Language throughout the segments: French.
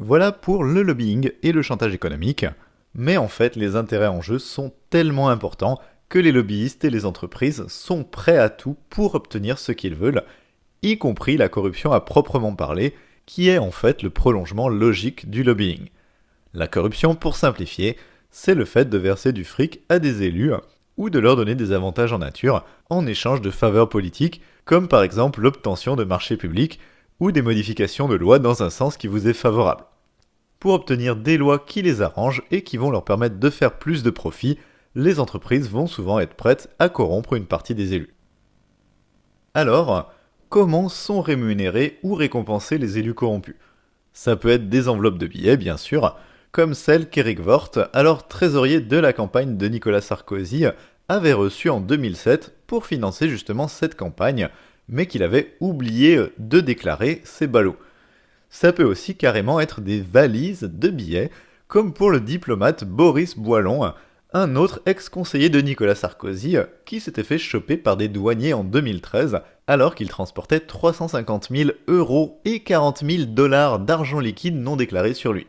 Voilà pour le lobbying et le chantage économique. Mais en fait, les intérêts en jeu sont tellement importants que les lobbyistes et les entreprises sont prêts à tout pour obtenir ce qu'ils veulent, y compris la corruption à proprement parler, qui est en fait le prolongement logique du lobbying. La corruption, pour simplifier, c'est le fait de verser du fric à des élus ou de leur donner des avantages en nature en échange de faveurs politiques, comme par exemple l'obtention de marchés publics ou des modifications de lois dans un sens qui vous est favorable. Pour obtenir des lois qui les arrangent et qui vont leur permettre de faire plus de profit, les entreprises vont souvent être prêtes à corrompre une partie des élus. Alors, comment sont rémunérés ou récompensés les élus corrompus? Ça peut être des enveloppes de billets, bien sûr, comme celle qu'Eric Vort, alors trésorier de la campagne de Nicolas Sarkozy, avait reçue en 2007 pour financer justement cette campagne, mais qu'il avait oublié de déclarer ses ballots. Ça peut aussi carrément être des valises de billets, comme pour le diplomate Boris Boilon, un autre ex-conseiller de Nicolas Sarkozy qui s'était fait choper par des douaniers en 2013 alors qu'il transportait 350 000 euros et 40 000 dollars d'argent liquide non déclaré sur lui.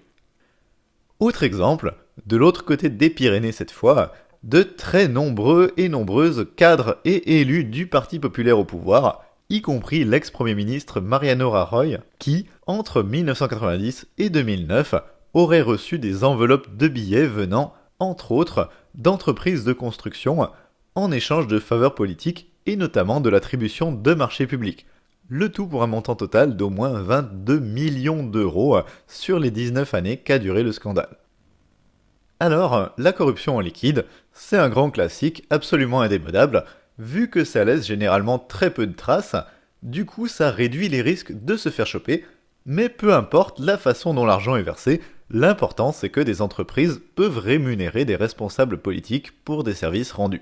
Autre exemple, de l'autre côté des Pyrénées cette fois, de très nombreux et nombreuses cadres et élus du Parti populaire au pouvoir, y compris l'ex-premier ministre Mariano Rajoy, qui, entre 1990 et 2009, aurait reçu des enveloppes de billets venant entre autres, d'entreprises de construction en échange de faveurs politiques et notamment de l'attribution de marchés publics. Le tout pour un montant total d'au moins 22 millions d'euros sur les 19 années qu'a duré le scandale. Alors, la corruption en liquide, c'est un grand classique absolument indémodable, vu que ça laisse généralement très peu de traces, du coup ça réduit les risques de se faire choper, mais peu importe la façon dont l'argent est versé, L'important, c'est que des entreprises peuvent rémunérer des responsables politiques pour des services rendus.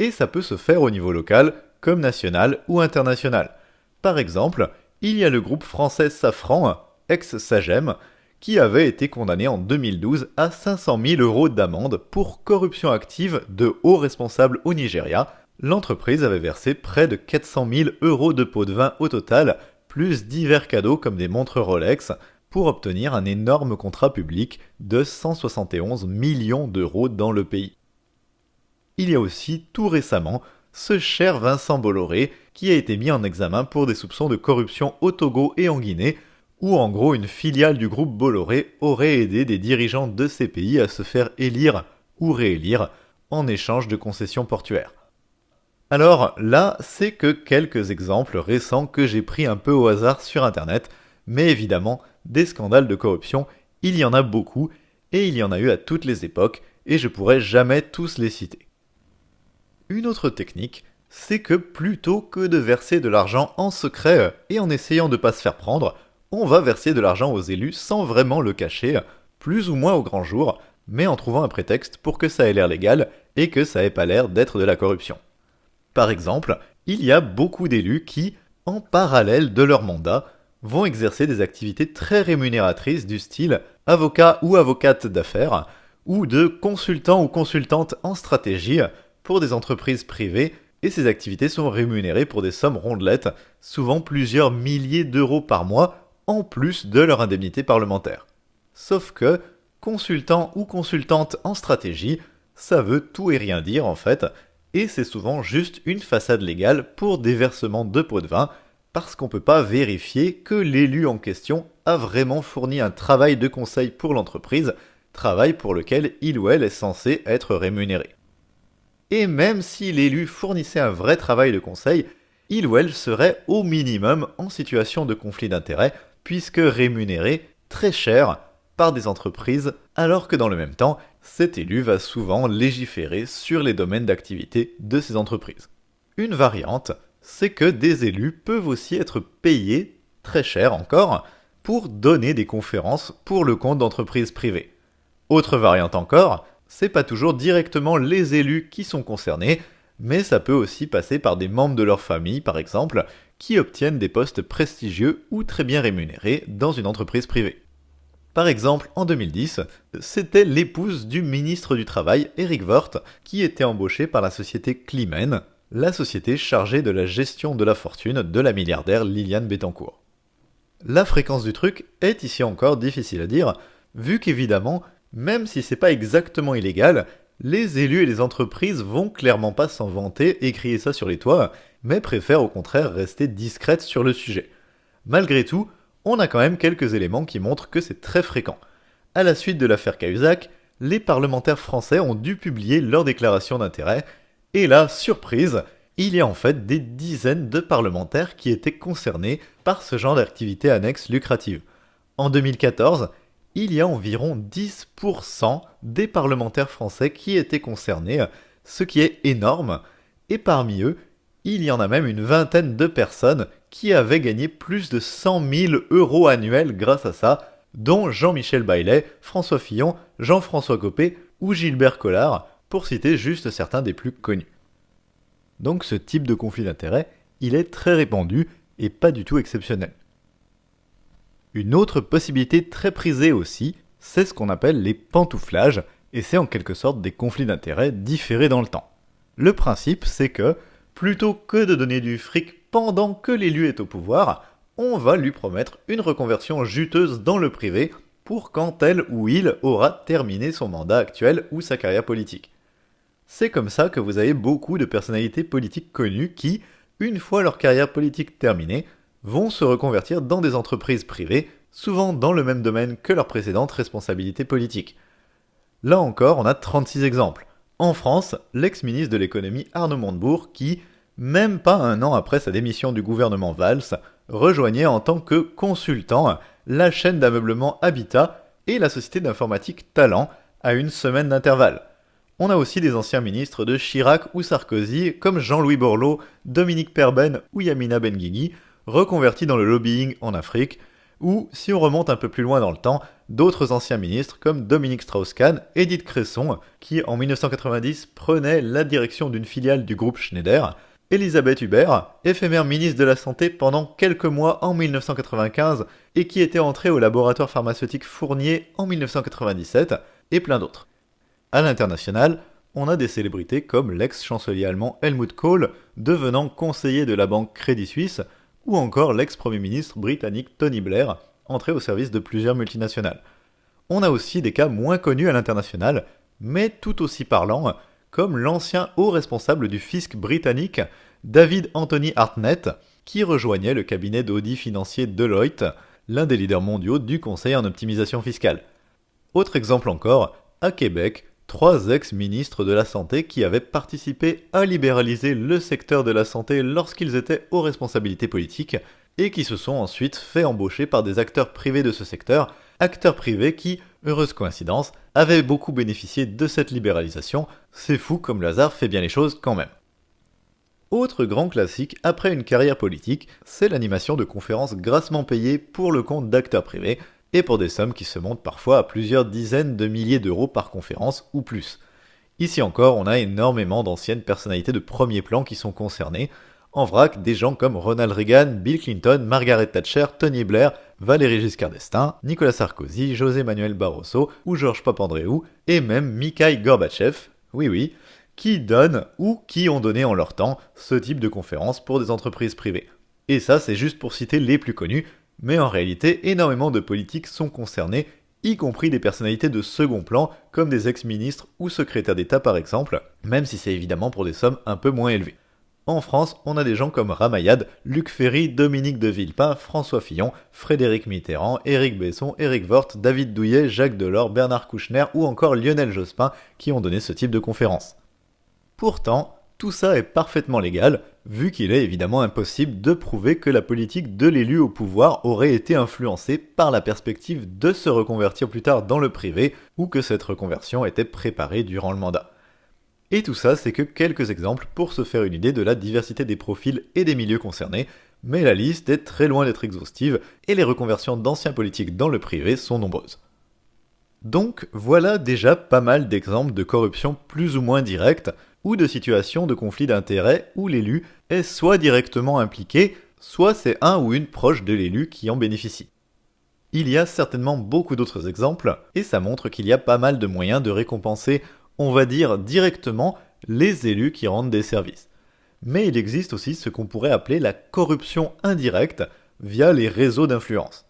Et ça peut se faire au niveau local, comme national ou international. Par exemple, il y a le groupe français Safran, ex-Sagem, qui avait été condamné en 2012 à 500 000 euros d'amende pour corruption active de hauts responsables au Nigeria. L'entreprise avait versé près de 400 000 euros de pots de vin au total, plus divers cadeaux comme des montres Rolex, pour obtenir un énorme contrat public de 171 millions d'euros dans le pays. Il y a aussi tout récemment ce cher Vincent Bolloré qui a été mis en examen pour des soupçons de corruption au Togo et en Guinée, où en gros une filiale du groupe Bolloré aurait aidé des dirigeants de ces pays à se faire élire ou réélire en échange de concessions portuaires. Alors là, c'est que quelques exemples récents que j'ai pris un peu au hasard sur Internet, mais évidemment, des scandales de corruption, il y en a beaucoup, et il y en a eu à toutes les époques, et je pourrais jamais tous les citer. Une autre technique, c'est que plutôt que de verser de l'argent en secret et en essayant de ne pas se faire prendre, on va verser de l'argent aux élus sans vraiment le cacher, plus ou moins au grand jour, mais en trouvant un prétexte pour que ça ait l'air légal et que ça ait pas l'air d'être de la corruption. Par exemple, il y a beaucoup d'élus qui, en parallèle de leur mandat, vont exercer des activités très rémunératrices du style avocat ou avocate d'affaires, ou de consultant ou consultante en stratégie pour des entreprises privées, et ces activités sont rémunérées pour des sommes rondelettes, souvent plusieurs milliers d'euros par mois, en plus de leur indemnité parlementaire. Sauf que, consultant ou consultante en stratégie, ça veut tout et rien dire en fait, et c'est souvent juste une façade légale pour des versements de pots de vin parce qu'on ne peut pas vérifier que l'élu en question a vraiment fourni un travail de conseil pour l'entreprise, travail pour lequel il ou elle est censé être rémunéré. Et même si l'élu fournissait un vrai travail de conseil, il ou elle serait au minimum en situation de conflit d'intérêts, puisque rémunéré très cher par des entreprises, alors que dans le même temps, cet élu va souvent légiférer sur les domaines d'activité de ces entreprises. Une variante, c'est que des élus peuvent aussi être payés, très cher encore, pour donner des conférences pour le compte d'entreprises privées. Autre variante encore, c'est pas toujours directement les élus qui sont concernés, mais ça peut aussi passer par des membres de leur famille, par exemple, qui obtiennent des postes prestigieux ou très bien rémunérés dans une entreprise privée. Par exemple, en 2010, c'était l'épouse du ministre du Travail, Eric Woerth, qui était embauchée par la société Climen, la société chargée de la gestion de la fortune de la milliardaire Liliane Bettencourt. La fréquence du truc est ici encore difficile à dire, vu qu'évidemment, même si c'est pas exactement illégal, les élus et les entreprises vont clairement pas s'en vanter et crier ça sur les toits, mais préfèrent au contraire rester discrètes sur le sujet. Malgré tout, on a quand même quelques éléments qui montrent que c'est très fréquent. À la suite de l'affaire Cahuzac, les parlementaires français ont dû publier leur déclaration d'intérêt, et là, surprise, il y a en fait des dizaines de parlementaires qui étaient concernés par ce genre d'activité annexe lucrative. En 2014, il y a environ 10% des parlementaires français qui étaient concernés, ce qui est énorme, et parmi eux, il y en a même une vingtaine de personnes qui avaient gagné plus de 100 000 euros annuels grâce à ça, dont Jean-Michel Baillet, François Fillon, Jean-François Copé ou Gilbert Collard, pour citer juste certains des plus connus. Donc ce type de conflit d'intérêts, il est très répandu et pas du tout exceptionnel. Une autre possibilité très prisée aussi, c'est ce qu'on appelle les pantouflages, et c'est en quelque sorte des conflits d'intérêts différés dans le temps. Le principe, c'est que, plutôt que de donner du fric pendant que l'élu est au pouvoir, on va lui promettre une reconversion juteuse dans le privé pour quand elle ou il aura terminé son mandat actuel ou sa carrière politique. C'est comme ça que vous avez beaucoup de personnalités politiques connues qui, une fois leur carrière politique terminée, vont se reconvertir dans des entreprises privées, souvent dans le même domaine que leur précédente responsabilité politique. Là encore, on a 36 exemples. En France, l'ex-ministre de l'économie Arnaud Montebourg qui, même pas un an après sa démission du gouvernement Valls, rejoignait en tant que consultant la chaîne d'ameublement Habitat et la société d'informatique Talent à une semaine d'intervalle. On a aussi des anciens ministres de Chirac ou Sarkozy, comme Jean-Louis Borloo, Dominique Perben ou Yamina Benguigui, reconvertis dans le lobbying en Afrique, ou, si on remonte un peu plus loin dans le temps, d'autres anciens ministres comme Dominique Strauss-Kahn, Edith Cresson, qui en 1990 prenait la direction d'une filiale du groupe Schneider, Elisabeth Hubert, éphémère ministre de la Santé pendant quelques mois en 1995 et qui était entrée au laboratoire pharmaceutique Fournier en 1997, et plein d'autres. À l'international, on a des célébrités comme l'ex-chancelier allemand Helmut Kohl, devenant conseiller de la banque Crédit Suisse, ou encore l'ex-premier ministre britannique Tony Blair, entré au service de plusieurs multinationales. On a aussi des cas moins connus à l'international, mais tout aussi parlants, comme l'ancien haut responsable du fisc britannique, David Anthony Hartnett, qui rejoignait le cabinet d'audit financier Deloitte, l'un des leaders mondiaux du conseil en optimisation fiscale. Autre exemple encore, à Québec, trois ex-ministres de la Santé qui avaient participé à libéraliser le secteur de la santé lorsqu'ils étaient aux responsabilités politiques, et qui se sont ensuite fait embaucher par des acteurs privés de ce secteur, acteurs privés qui, heureuse coïncidence, avaient beaucoup bénéficié de cette libéralisation, c'est fou comme le hasard fait bien les choses quand même. Autre grand classique après une carrière politique, c'est l'animation de conférences grassement payées pour le compte d'acteurs privés, et pour des sommes qui se montent parfois à plusieurs dizaines de milliers d'euros par conférence ou plus. Ici encore, on a énormément d'anciennes personnalités de premier plan qui sont concernées, en vrac, des gens comme Ronald Reagan, Bill Clinton, Margaret Thatcher, Tony Blair, Valéry Giscard d'Estaing, Nicolas Sarkozy, José Manuel Barroso ou Georges Papandreou, et même Mikhail Gorbatchev, oui oui, qui donnent ou qui ont donné en leur temps ce type de conférences pour des entreprises privées. Et ça, c'est juste pour citer les plus connus, mais en réalité, énormément de politiques sont concernés, y compris des personnalités de second plan, comme des ex-ministres ou secrétaires d'État par exemple, même si c'est évidemment pour des sommes un peu moins élevées. En France, on a des gens comme Ramayad, Luc Ferry, Dominique de Villepin, François Fillon, Frédéric Mitterrand, Éric Besson, Éric Woerth, David Douillet, Jacques Delors, Bernard Kouchner ou encore Lionel Jospin qui ont donné ce type de conférence. Pourtant, tout ça est parfaitement légal, vu qu'il est évidemment impossible de prouver que la politique de l'élu au pouvoir aurait été influencée par la perspective de se reconvertir plus tard dans le privé, ou que cette reconversion était préparée durant le mandat. Et tout ça, c'est que quelques exemples pour se faire une idée de la diversité des profils et des milieux concernés, mais la liste est très loin d'être exhaustive et les reconversions d'anciens politiques dans le privé sont nombreuses. Donc voilà déjà pas mal d'exemples de corruption plus ou moins directe, ou de situations de conflit d'intérêts où l'élu est soit directement impliqué, soit c'est un ou une proche de l'élu qui en bénéficie. Il y a certainement beaucoup d'autres exemples, et ça montre qu'il y a pas mal de moyens de récompenser on va dire directement les élus qui rendent des services. Mais il existe aussi ce qu'on pourrait appeler la corruption indirecte, via les réseaux d'influence.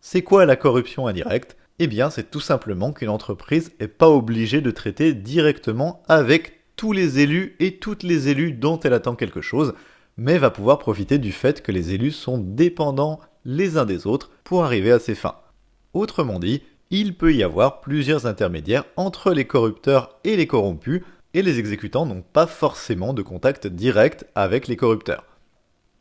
C'est quoi la corruption indirecte? Eh bien, c'est tout simplement qu'une entreprise n'est pas obligée de traiter directement avec tous les élus et toutes les élus dont elle attend quelque chose, mais va pouvoir profiter du fait que les élus sont dépendants les uns des autres pour arriver à ses fins. Autrement dit, il peut y avoir plusieurs intermédiaires entre les corrupteurs et les corrompus, et les exécutants n'ont pas forcément de contact direct avec les corrupteurs.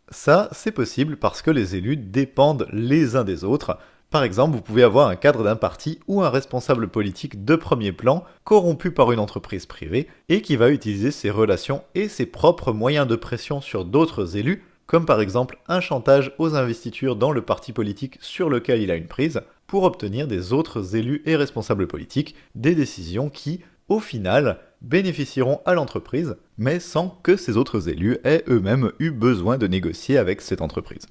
Ça, c'est possible parce que les élus dépendent les uns des autres. Par exemple, vous pouvez avoir un cadre d'un parti ou un responsable politique de premier plan corrompu par une entreprise privée et qui va utiliser ses relations et ses propres moyens de pression sur d'autres élus, comme par exemple un chantage aux investitures dans le parti politique sur lequel il a une prise, pour obtenir des autres élus et responsables politiques des décisions qui, au final, bénéficieront à l'entreprise, mais sans que ces autres élus aient eux-mêmes eu besoin de négocier avec cette entreprise.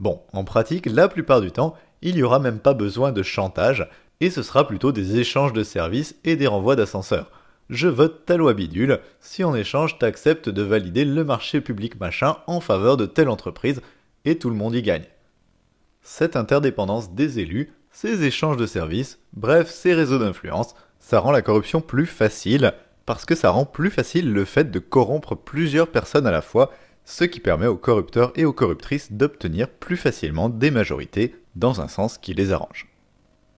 Bon, en pratique, la plupart du temps, il n'y aura même pas besoin de chantage, et ce sera plutôt des échanges de services et des renvois d'ascenseurs. Je vote ta loi bidule, si en échange t'acceptes de valider le marché public machin en faveur de telle entreprise, et tout le monde y gagne. Cette interdépendance des élus, ces échanges de services, bref, ces réseaux d'influence, ça rend la corruption plus facile, parce que ça rend plus facile le fait de corrompre plusieurs personnes à la fois, ce qui permet aux corrupteurs et aux corruptrices d'obtenir plus facilement des majorités dans un sens qui les arrange.